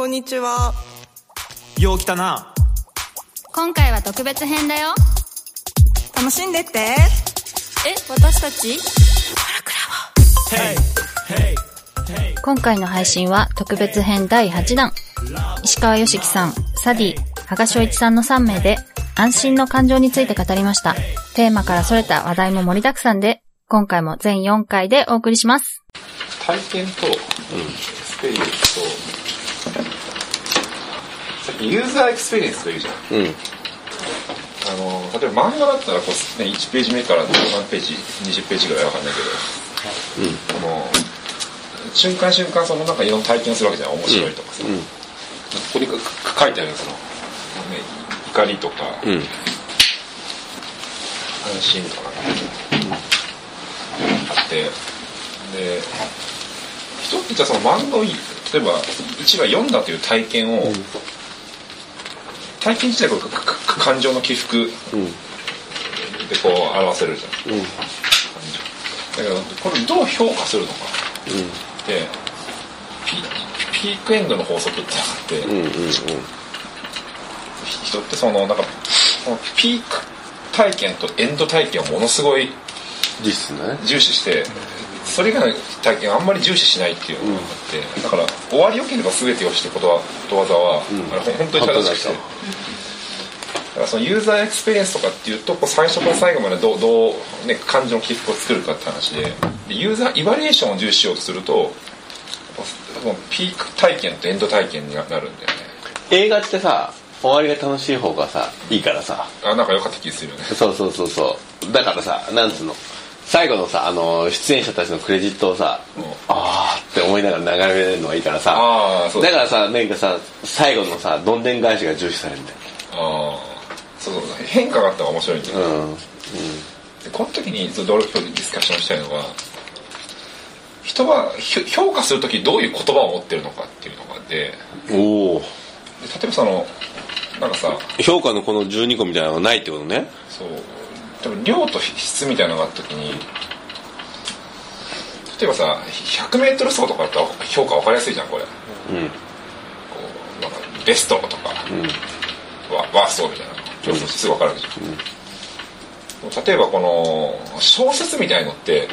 こんにちは。よう来たな。今回は特別編だよ。楽しんでって。え、私たち？今回の配信は特別編第8弾。石川良樹さん、サディ、羽賀翔一さんの3名で安心の感情について語りました。テーマからそれた話題も盛りだくさんで、今回も全4回でお送りします。体験と、スと、さっきユーザーエクスペリエンスというじゃん。うん。あの、例えば漫画だったらこう、ね、1ページ目から何ページ、20ページぐらいわかんないけど、この、瞬間瞬間そのなんかいろんな体験するわけじゃん。面白いとかさ。うんここにかか書いてあるその、ね、怒りとか、うん。安心とかね、あってで人ってじゃあその漫画をい例えば1話読んだという体験を、体験自体感情の起伏でうん。こう表せるじゃんうん。だけどこれどう評価するのかってピピークエンドの法則ってのがあって、うん。うん。うん。人ってそのなんかそのピーク体験とエンド体験をものすごい。重視してそれ以外の体験をあんまり重視しないっていうのがあって、だから終わりよければ全てよしってことはことわざは、うん。あれ本当に正しくて。本だからそのユーザーエクスペリエンスとかっていうとこう最初から最後までどうどう、ね、感情の起伏を作るかって話で。でユーザーエバリュエーションを重視しようとするとピーク体験とエンド体験になるんだよね。映画ってさ、終わりが楽しい方がさ、いいからさ。あなんか良かった気がするよね。そうそうそうそう。だからさ、なんつうの？最後のさ、あの、出演者たちのクレジットをさ、うんあーって思いながら眺めれるのがいいからさ。ああそうだからさ、なんかさ、最後のさ、どんでん返しが重視されるんだよ。ああそうそう変化があったら面白いんだよね、うん。でこの時にずっと俺今日ディスカッションしたいのは人はひ評価する時どういう言葉を持ってるのかっていうのがあってでおお。例えばそのなんかさ評価のこの12個みたいなのがないってことね。そう多分量と質みたいなのがあった時に例えばさ 100m 走とかだったら評価分かりやすいじゃんこれ。こうん。うなんかベストとか、うん。ワワーストみたいな競争すぐ分かるわけじゃん、例えばこの小説みたいのって、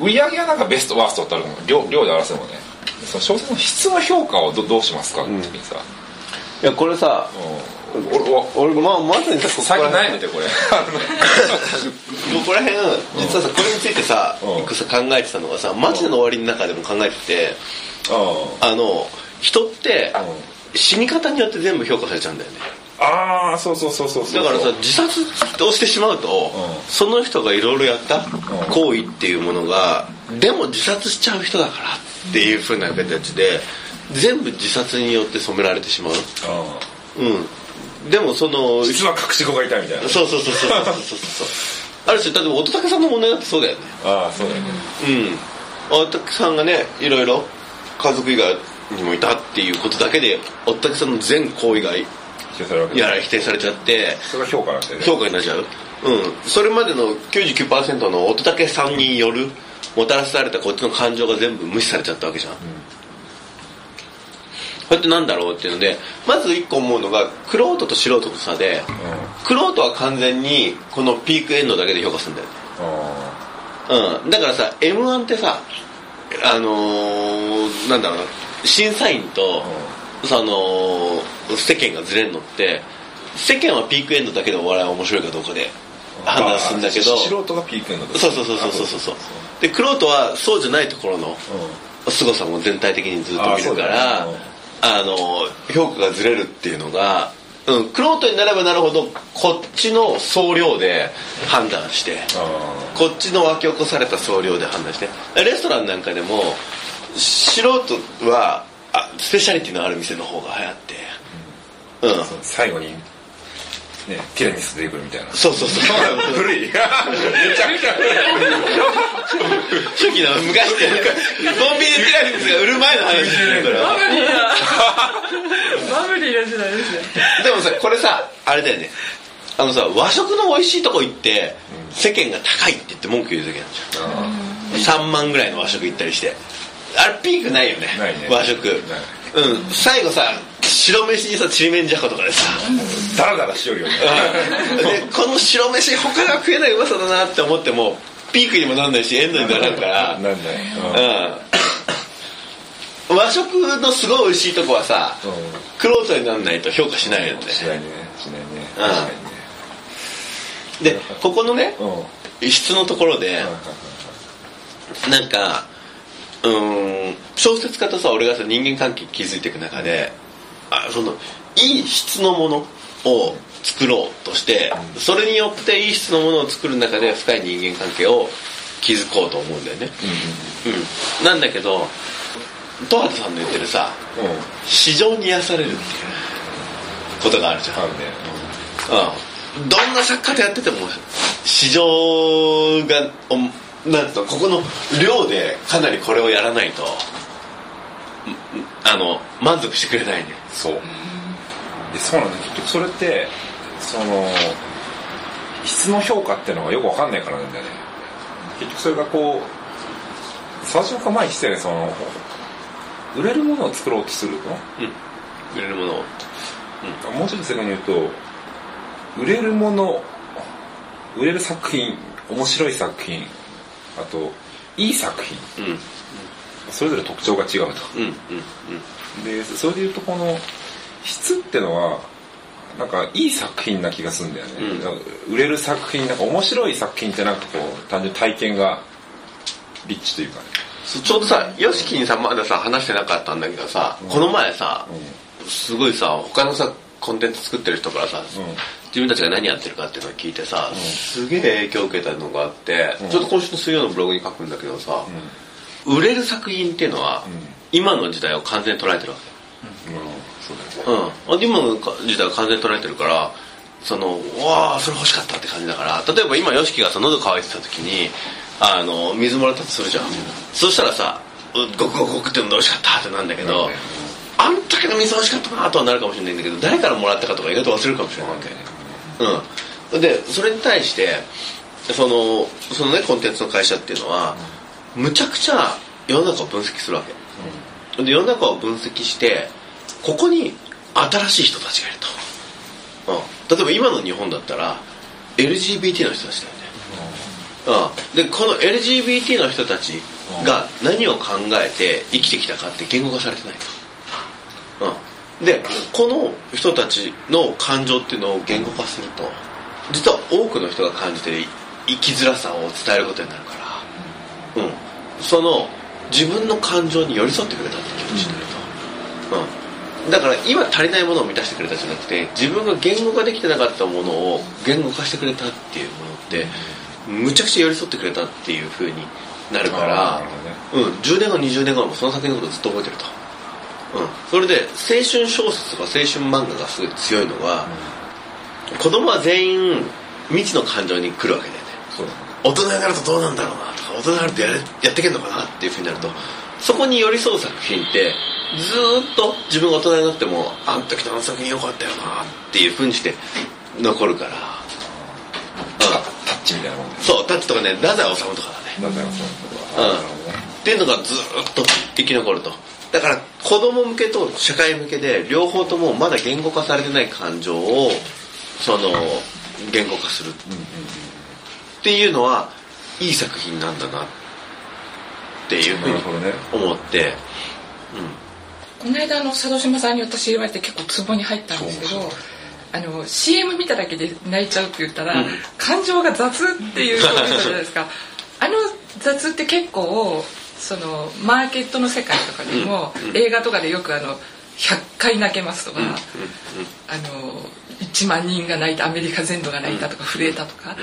売り上げはなんかベストワーストってあるの量量で表せるもんね。その小説の質の評価をどどうしますかって時にさ、いや、これさ、うん俺俺俺、まあ、まさにさ、ここ最近ら悩んでてこれ。ここら辺、実はさ、これについてさ、うん。一個さ、考えてたのがさ、マジでの終わりの中でも考えてて、あの、人って、死に方によって全部評価されちゃうんだよね。ああそうそうそうそうだからさ、自殺をしてしまうと、うん。その人がいろいろやった行為っていうものが、でも自殺しちゃう人だからっていうふうな形で、全部自殺によって染められてしまう。あうん。でもその、ー実は隠し子がいたみたいなそうそうそうそうそうそうそう。ある種、例えば乙武さんの問題だってそうだよね。ああそうだよねうん。乙武さんがね、いろいろ家族以外にもいたっていうことだけで、乙武さんの全行為が否定されるわけやら否定されちゃって、それが評価なんだよね評価になっちゃう。うん。それまでの99%の乙武さんによる、もたらされたこっちの感情が全部無視されちゃったわけじゃん。これってなんだろうっていうので、まず一個思うのが、クロートと素人の差で、クロートは完全にこのピークエンドだけで評価するんだよ。うん、だからさ m 1ってさあのー、なんだろうな審査員と、その世間がずれるのって世間はピークエンドだけでお笑いは面白いかどうかであ判断するんだけどあ素人がピークエンドだそうそうそうそうそうそう。そうでクロートはそうじゃないところの凄さも全体的にずっと見るからあの評価がずれるっていうのがうん、クロートになればなるほどこっちの総量で判断してあこっちの湧き起こされた総量で判断してレストランなんかでも素人はあスペシャリティのある店の方が流行ってうん。あ最後にねティラミス出てくるみたいな。そうそうそう。古い。めちゃくちゃ初期の昔って。コンビニティラミスが売る前の話。ですよそれはバブリーな時代ですね。でもさこれさあれだよね。あのさ和食の美味しいとこ行って世間が高いって言って文句言う時あるじゃん。3万ぐらいの和食行ったりして。あれピークないよね。ないね。和食。うん。最後さ白飯にさちりめんじゃことかでさダラダラしよるよね。でこの白飯他が食えないうまさだなって思ってもピークにもなんないしエンドにならんから。なんだようん。和食のすごい美味しいとこはさうん。クロートにならないと評価しないよね。しないね。しないね。うん。確かにねでここのねうん。はい質のところではいはいなんかうーん小説家とさ俺がさ人間関係築いていく中であそのいい質のものを作ろうとしてそれによっていい質のものを作る中で深い人間関係を築こうと思うんだよね。うんなんだけど戸畑さんの言ってるさうん。うん市場に癒されるっていうことがあるじゃん。あるね。うん、どんな作家でやってても市場がおなんとここの量でかなりこれをやらないと。うんあの満足してくれないねそう。でそうなんだ。結局それってその質の評価っていうのがよくわかんないからなんだよね。結局それがこう最初から前にしてねその売れるものを作ろうとすると。売れるものを。もうちょっと正確に言うと売れるもの売れる作品面白い作品あといい作品。うんそれぞれ特徴が違うと。うんうんでそれでいうとこの質ってのはなんかいい作品な気がするんだよね、うん。売れる作品なんか面白い作品ってなんかこう単純に体験がリッチというかね。ちょうどさ YOSHIKI にさまださ話してなかったんだけどさ、この前さ、すごいさ他のさコンテンツ作ってる人からさ、自分たちが何やってるかっていうのを聞いてさ、すげえ影響を受けたのがあって、ちょっと今週の水曜のブログに書くんだけどさ、売れる作品っていうのは、今の時代を完全に捉えてるわけ。うん。今の時代は完全に捉えてるからそのうわあそれ欲しかったって感じだから例えば今 YOSHIKI がさ喉乾いてた時にあの水もらったとするじゃん、そしたらさうゴクゴクゴクって飲んで美味しかったってなんだけど、うん。あん時の水美味しかったなとはなるかもしれないんだけど誰からもらったかとか意外と忘れるかもしれないわけ。うん。でそれに対してそのそのねコンテンツの会社っていうのはむちゃくちゃ世の中を分析するわけ。で世の中を分析してここに新しい人たちがいると、うん、例えば今の日本だったら LGBT の人たちだよね、うん、でこの LGBT の人たちが何を考えて生きてきたかって言語化されてないと、うん、でこの人たちの感情っていうのを言語化すると実は多くの人が感じてる生きづらさを伝えることになるから、うん、その自分の感情に寄り添ってくれたって気持ちになると、うん、だから今足りないものを満たしてくれたじゃなくて自分が言語化できてなかったものを言語化してくれたっていうものってむちゃくちゃ寄り添ってくれたっていう風になるからうん、10年後20年後もその作品のことずっと覚えてると、うん、それで青春小説とか青春漫画がすごい強いのは、子供は全員未知の感情に来るわけだよね。ね。大人になるとどうなんだろうな大人になるとやれやっていけんのかなっていうふうになるとそこに寄り添う作品ってずーっと自分が大人になってもあん時のあの作品良かったよなっていうふうにして残るから、タッチみたいなもんでそうタッチとかね太宰治とかだね。なんだよそううん。っていうのがずーっと生き残ると。だから子供向けと社会向けで両方ともまだ言語化されてない感情をその言語化する。っていうのはいい作品なんだなっていうふうになるほどね思ってこの間あの佐渡島さんに私言われて結構ツボに入ったんですけどあの CM 見ただけで泣いちゃうって言ったら、感情が雑っていうことじゃないですか。あの雑って結構そのマーケットの世界とかでも、映画とかでよくあの100回泣けますとか、あの1万人が泣いたアメリカ全土が泣いたとか、震えたとか、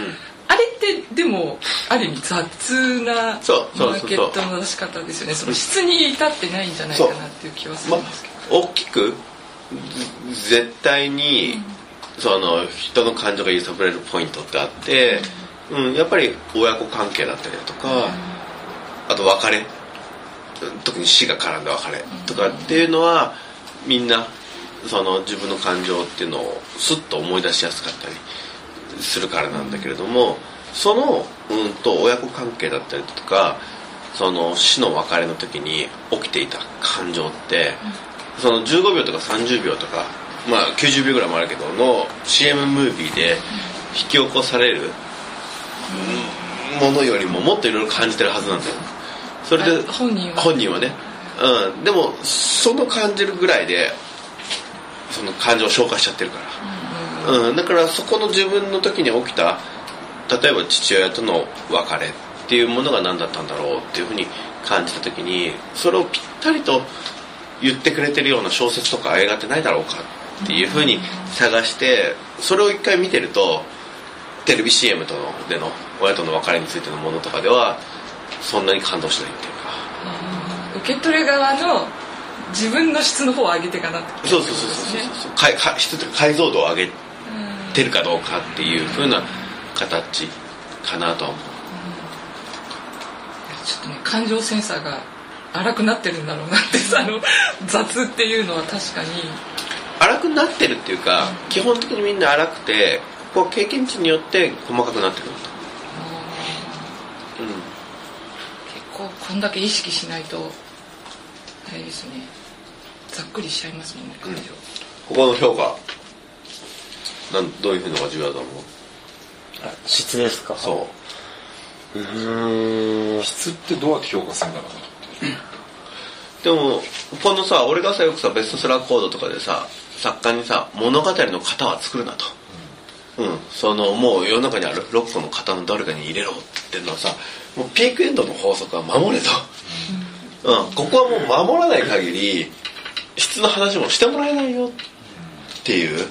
あれってでもある意味雑なマーケットの出し方ですよね。その質に至ってないんじゃないかなっていう気はすまるんですけあど。大きくず絶対にその人の感情が揺さぶられるポイントってあって、うん、やっぱり親子関係だったりだとか、あと別れ。特に死が絡んだ別れとかっていうのはみんなその自分の感情っていうのをスッと思い出しやすかったりするからなんだけれどもその、うん、と親子関係だったりとかその死の別れの時に起きていた感情って、その15秒とか30秒とか、まあ、90秒ぐらいもあるけどの CM ムービーで引き起こされるものよりももっといろいろ感じてるはずなんだよ。それであ本人は。本人はね、うん、でもその感じるぐらいでその感情を消化しちゃってるから、うんだからそこの自分の時に起きた例えば父親との別れっていうものが何だったんだろうっていうふうに感じた時にそれをぴったりと言ってくれてるような小説とか映画ってないだろうかっていうふうに探してそれを一回見てるとテレビ CM とのでの親との別れについてのものとかではそんなに感動しないっていうか。受け取る側の自分の質の方を上げてかなそうそうそうそうそうそう。かいか質というか解像度を上げてるかどうかっていうふうな形かなとは思う。ちょっとね感情センサーが荒くなってるんだろうなってあの雑っていうのは確かに。荒くなってるっていうか基本的にみんな荒くてここは経験値によって細かくなってくるんだうん。結構こんだけ意識しないとあれですね。ざっくりしちゃいますもんね感情、ここの評価なんどういうふうのが重要だと思う？質ですか？そう。うーん。質ってどうやって評価するんだろうでもこのさ俺がさよくさベストセラーコードとかでさ作家にさ物語の型は作るなと。うん、そのもう世の中にある6個の型の誰かに入れろって言ってるのはさもうピークエンドの法則は守れと、うん。ここはもう守らない限り質の話もしてもらえないよっていう、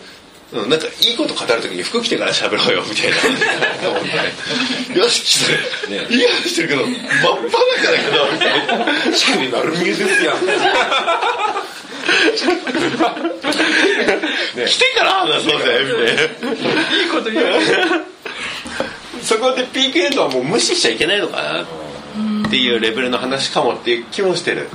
うん、なんかいいこと語るときに服着てから喋ろうよみたいな。よし来てる、いい話してるけど真っ裸だけどみたいなしかも丸見えですやん。来てから話そうぜみたいな。いいこと言う。そこでピークエンドはもう無視しちゃいけないのかなっていうレベルの話かもっていう気もしてる。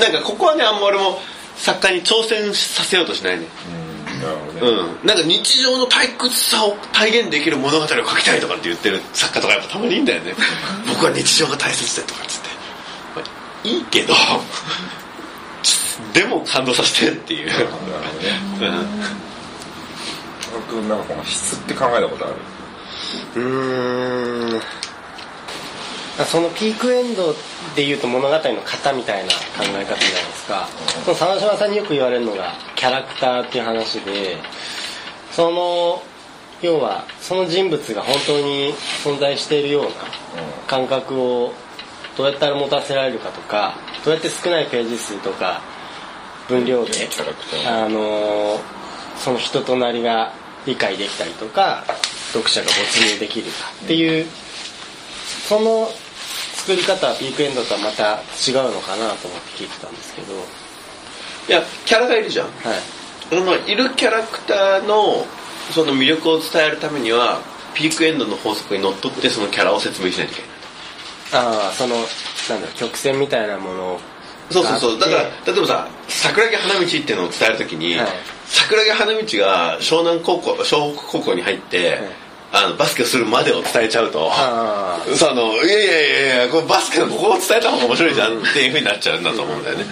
なんかここはねあんま俺も作家に挑戦させようとしないねなるほどねうん。なんか日常の退屈さを体現できる物語を書きたいとかって言ってる作家とかやっぱたまにいいんだよね。僕は日常が大切でとかっつって、まあいいけど でも感動させてっていう、ね。うん。僕なんかこの質って考えたことある。うーんそのピークエンドでいうと物語の型みたいな考え方じゃないですか。その沢島さんによく言われるのがキャラクターっていう話でその要はその人物が本当に存在しているような感覚をどうやったら持たせられるかとかどうやって少ないページ数とか分量であのーその人となりが理解できたりとか読者が没入できるかっていうその作り方はピークエンドとはまた違うのかなと思って聞いてたんですけど。いやキャラがいるじゃん。はい。いるキャラクターのその魅力を伝えるためにはピークエンドの法則にのっとってそのキャラを説明しないといけない。ああそのなんだろう曲線みたいなものをそうそうそう。だから例えばさ桜木花道っていうのを伝えるときに、はい。桜木花道が湘南高校湘北高校に入って、あのバスケをするまでを伝えちゃうと。そのいやいやいやいやこれバスケのここを伝えた方が面白いじゃんっていうふうになっちゃうんだと思うんだよね、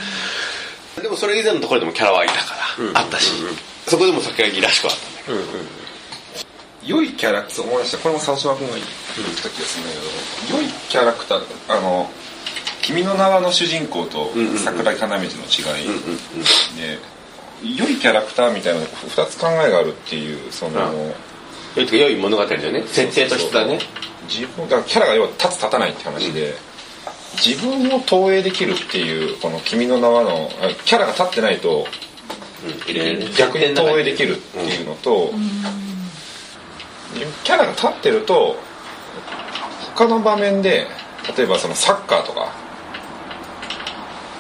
でもそれ以前のところでもキャラはいたから、あったし、そこでも桜木らしくはあったんだけど、良いキャラクター思い出した。これも沢島君が言った気がするんだけど良いキャラクターあの「君の名は」の主人公と桜木花道の違い。うんうんうん。で良いキャラクターみたいなの2つ考えがあるっていうその良いとか良い物語だよね。設定と質だね。自分だからキャラが要は立つ立たないって話で、自分を投影できるっていうこの「君の名はの」あキャラが立ってないと逆に投影できるっていうのと、キャラが立ってると他の場面で例えばそのサッカーとか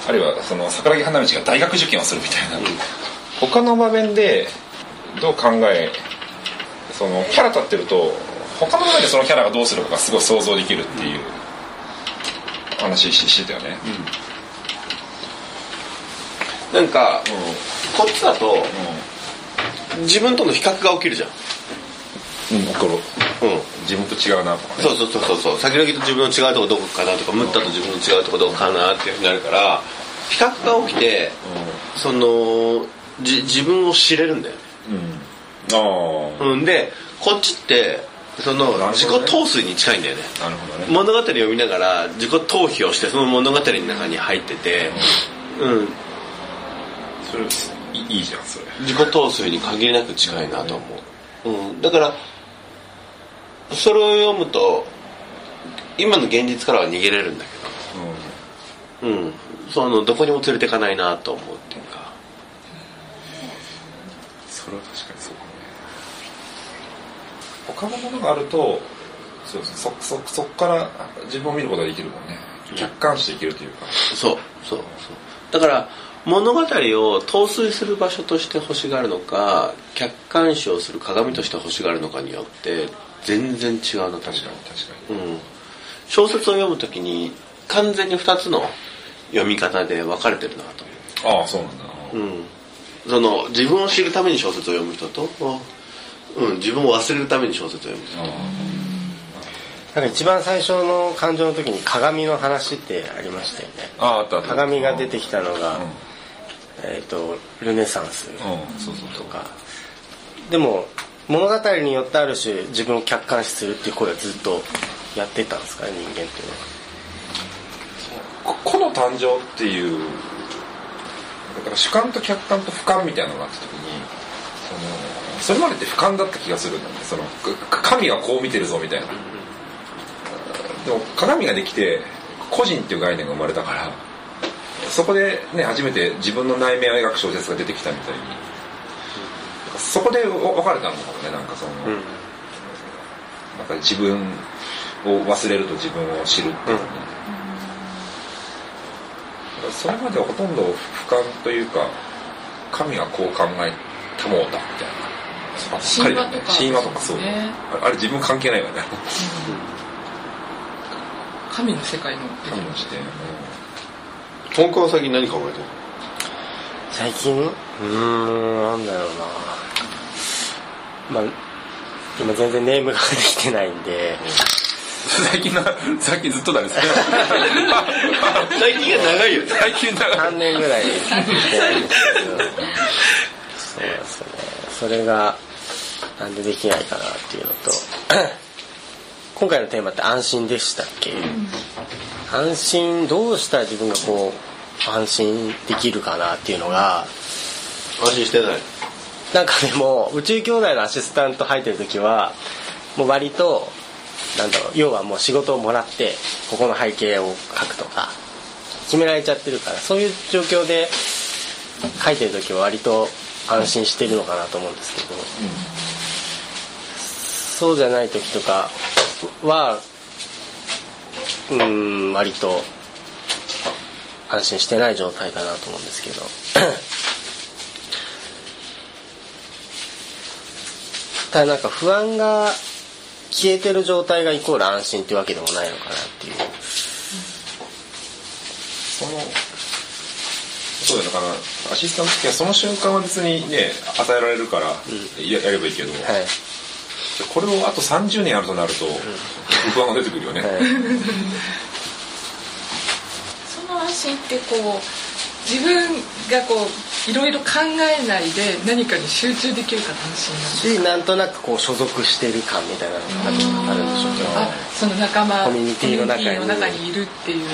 あるいはその桜木花道が大学受験をするみたいな、他の場面でどう考えそのキャラ立ってると他の場面でそのキャラがどうするかがすごい想像できるっていう話ししてたよね。なんかうこっちだと自分との比較が起きるじゃん。ん、うん、分かる。うん。自分と違うなとかね。そうそうそうそうそう。先の木と自分の違うとこどこかなとかムッタと自分の違うとこどこかなっていうふうになるから比較が起きてそのじ自分を知れるんだよねうんああうんでこっちってその自己陶酔に近いんだよね。なるほどね。物語を読みながら自己逃避をしてその物語の中に入っててうん。それいいいいじゃんそれ。自己陶酔に限りなく近いなと思う、うん、だからそれを読むと今の現実からは逃げれるんだけど。うん。そのどこにも連れてかないなと思うっていうか。それは確か他のものがあるとそうそそそそっから自分を見ることができるもんね。客観視できるというか。そうそうそう。だから物語を陶酔する場所として欲しがるのか客観視をする鏡として欲しがるのかによって全然違うな確かに確かに。うん、小説を読むときに完全に2つの読み方で分かれてるなとああそうなんだ。うん、その自分を知るために小説を読む人と、うん、自分を忘れるために小説を読む。なんか一番最初の感情の時に鏡の話ってありましたよね。あああったあった。鏡が出てきたのが、うん。えっ、とルネサンスうんそうそうとか。でも物語によってある種自分を客観視するっていう声をずっとやってたんですかね人間っていうのはの誕生っていうだから主観と客観と俯瞰みたいなのがあった時にそのそれまでって俯瞰だった気がするんだね。そのか神はこう見てるぞみたいな。でも鏡ができて個人っていう概念が生まれたからそこでね初めて自分の内面を描く小説が出てきたみたいに。そこで分かれたのかもねなんかその、なんか自分を忘れると自分を知るっていうのに、それまではほとんど俯瞰というか神がこう考えたもうだみたいな神話とか。神話とか。そう。ねあれあれ自分関係ないわね。神の世界の。神の視点本川は最近何考えてる？最近？うーんなんだろうな。まあ今全然ネームができてないんで。最近の最近ずっとだね。最近が長いよね。最近だ3年ぐらい そうですね。それがなんでできないかなっていうのと 今回のテーマって安心でしたっけ、安心どうしたら自分がこう安心できるかなっていうのが安心してない。なんかでも宇宙兄弟のアシスタント入ってる時はもう割となんだろう要はもう仕事をもらってここの背景を書くとか決められちゃってるからそういう状況で書いてる時は割と安心してるのかなと思うんですけど、そうじゃない時とかはうーん割と安心してない状態かなと思うんですけど。ただなんか不安が消えてる状態がイコール安心っていうわけでもないのかなっていう。そのそうだよだからアシスタントの時はその瞬間は別にね与えられるからや,、やればいいけど、はいこれをあと30年やるとなると不安が出てくるよね、はい。その安心ってこう自分がこういろいろ考えないで何かに集中できるから安心なんしなんとなくこう所属してる感みたいなのがあるんでしょうけどあその仲間コミュニティの中に。の中にいるっていう、ま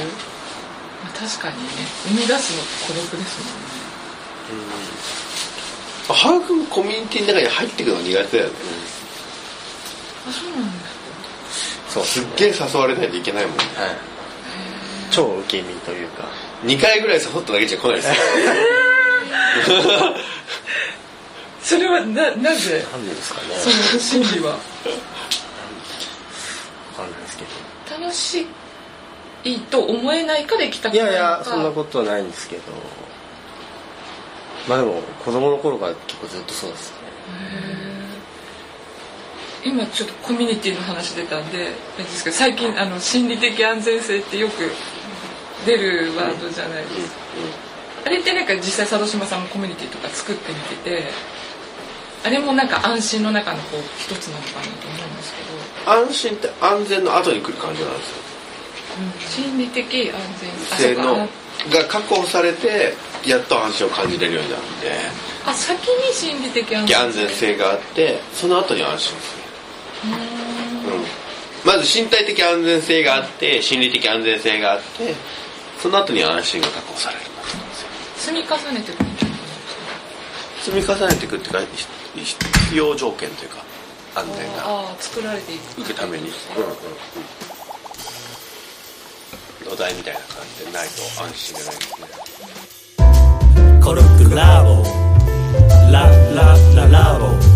あ、確かにね。生み出すの孤独ですもんね。早くコミュニティの中に入ってくのが苦手だよね。うなんだそうすっげえ誘われないといけないもんね。はい。超受け身というか。2回ぐらい誘っただけじゃ来ないですよ。それはななぜ？なんでですかね。その心理は。わかんないですけど。楽しいと思えないかで来たいやいやそんなことはないんですけど。まあでも子供の頃から結構ずっとそうですね今ちょっとコミュニティの話出たんでですけど最近あの心理的安全性ってよく出るワードじゃないですか、あれってなんか実際佐渡島さんもコミュニティとか作ってみててあれもなんか安心の中のこう一つなのかなと思うんですけど。安心って安全の後に来る感じなんですよ心理的安全。性のあが確保されてやっと安心を感じれるようになるんであ先に心理的安全。安全性があってその後に安心する、うん、まず身体的安全性があって心理的安全性があってその後に安心が確保される積み重ねていく積み重ねていくっていうか必要条件というか安全が作られていく。受けために、うんうん。うん、土台みたいな感じでないと安心じゃないですね。コルクラボ。ララララボ